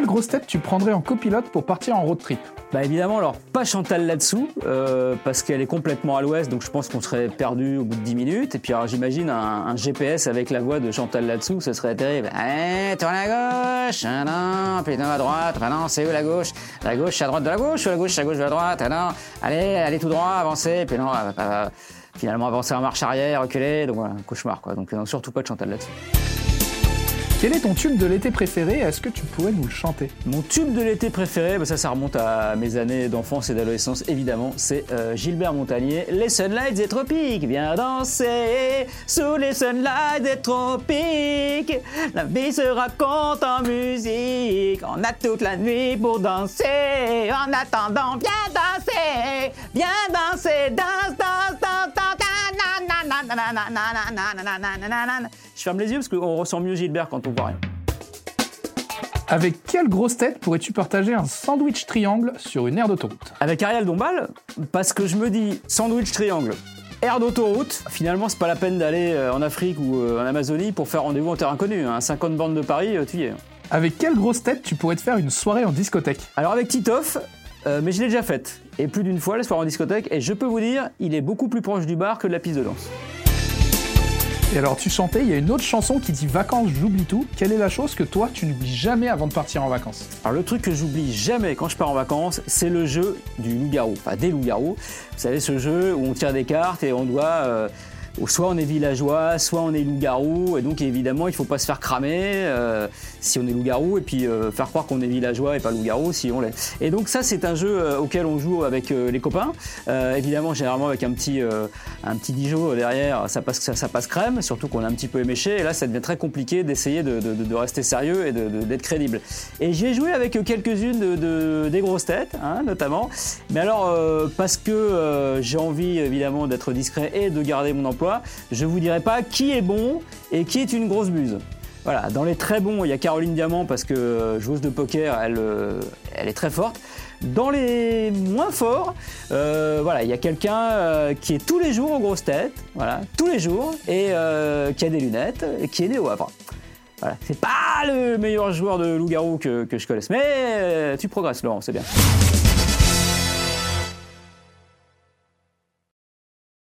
Quelle grosse tête tu prendrais en copilote pour partir en road trip? Bah évidemment, alors pas Chantal là-dessous, euh, parce qu'elle est complètement à l'ouest, donc je pense qu'on serait perdu au bout de 10 minutes. Et puis alors j'imagine un, GPS avec la voix de Chantal là-dessous, ce serait terrible. Eh, tourne à gauche, ah non, puis à droite, ah non, c'est où la gauche? La gauche à droite de la gauche, ou la gauche à gauche de la droite, ah non, allez, allez tout droit, avancez, puis non, euh, euh, finalement avancer en marche arrière, reculer, donc voilà, un cauchemar quoi. Donc surtout pas de Chantal là-dessous. Quel est ton tube de l'été préféré Est-ce que tu pourrais nous le chanter Mon tube de l'été préféré, bah ça, ça remonte à mes années d'enfance et d'adolescence, évidemment. C'est euh, Gilbert Montagnier, Les Sunlights des Tropiques. Viens danser sous les Sunlights des Tropiques. La vie se raconte en musique. On a toute la nuit pour danser. En attendant, viens danser. Viens danser. Danse, danse, danse, danse. Je ferme les yeux parce qu'on ressent mieux Gilbert quand on voit rien. Avec quelle grosse tête pourrais-tu partager un sandwich triangle sur une aire d'autoroute? Avec Ariel Dombal, parce que je me dis sandwich triangle. Aire d'autoroute, finalement c'est pas la peine d'aller euh, en Afrique ou euh, en Amazonie pour faire rendez-vous en terre inconnue. Hein. 50 bandes de Paris, euh, tu y es. Avec quelle grosse tête tu pourrais te faire une soirée en discothèque? Alors avec Titoff, euh, mais je l'ai déjà faite. Et plus d'une fois la soirée en discothèque, et je peux vous dire, il est beaucoup plus proche du bar que de la piste de danse. Et alors tu chantais, il y a une autre chanson qui dit vacances, j'oublie tout. Quelle est la chose que toi tu n'oublies jamais avant de partir en vacances? Alors le truc que j'oublie jamais quand je pars en vacances, c'est le jeu du loup-garou, enfin des loups-garous. Vous savez ce jeu où on tire des cartes et on doit euh, soit on est villageois, soit on est loup-garou, et donc évidemment il faut pas se faire cramer euh, si on est loup-garou, et puis euh, faire croire qu'on est villageois et pas loup-garou si on l'est. Et donc ça c'est un jeu euh, auquel on joue avec les copains, évidemment généralement avec un petit, un petit derrière, ça passe, ça, passe crème, surtout qu'on est un petit peu éméché, et là ça devient très compliqué d'essayer de, rester sérieux et d'être crédible. Et j'ai joué avec quelques-unes de, de- des grosses têtes, hein, notamment, mais alors parce que j'ai envie évidemment d'être discret et de garder mon emploi, je vous dirai pas qui est bon et qui est une grosse buse. Voilà, dans les très bons, il y a Caroline Diamant parce que euh, joueuse de poker, elle, euh, elle est très forte. Dans les moins forts, euh, voilà, il y a quelqu'un qui est tous les jours aux grosses têtes, voilà, tous les jours, et qui a des lunettes, et qui est né au Havre. Voilà, c'est pas le meilleur joueur de loup-garou que, je connaisse, mais tu progresses, Laurent, c'est bien.